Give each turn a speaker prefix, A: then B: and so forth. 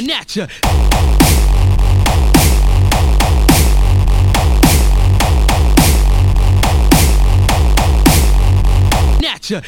A: Natcha. Natcha.